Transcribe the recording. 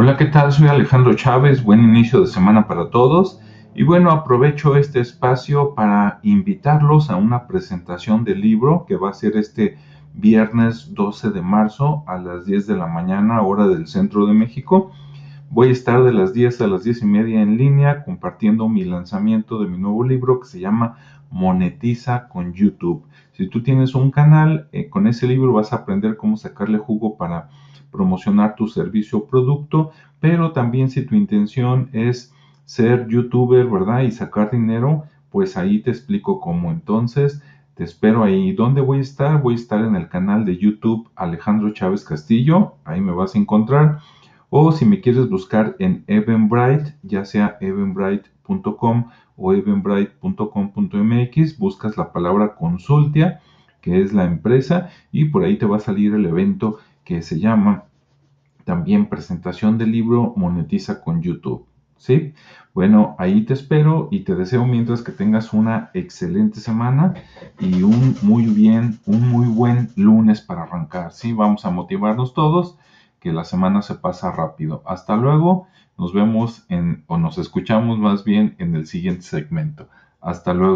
Hola, ¿qué tal? Soy Alejandro Chávez, buen inicio de semana para todos. Y bueno, aprovecho este espacio para invitarlos a una presentación del libro que va a ser este viernes 12 de marzo a las 10 de la mañana, hora del centro de México. Voy a estar de las 10 a las 10 y media en línea compartiendo mi lanzamiento de mi nuevo libro que se llama Monetiza con YouTube. Si tú tienes un canal, eh, con ese libro vas a aprender cómo sacarle jugo para promocionar tu servicio o producto, pero también si tu intención es ser youtuber, ¿verdad? Y sacar dinero, pues ahí te explico cómo. Entonces, te espero ahí. ¿Dónde voy a estar? Voy a estar en el canal de YouTube Alejandro Chávez Castillo, ahí me vas a encontrar. O si me quieres buscar en Eventbrite, ya sea eventbrite.com o eventbrite.com.mx, buscas la palabra consultia, que es la empresa, y por ahí te va a salir el evento que se llama también presentación del libro Monetiza con YouTube. ¿Sí? Bueno, ahí te espero y te deseo mientras que tengas una excelente semana y un muy bien, un muy buen lunes para arrancar. Sí, vamos a motivarnos todos, que la semana se pasa rápido. Hasta luego, nos vemos en, o nos escuchamos más bien en el siguiente segmento. Hasta luego.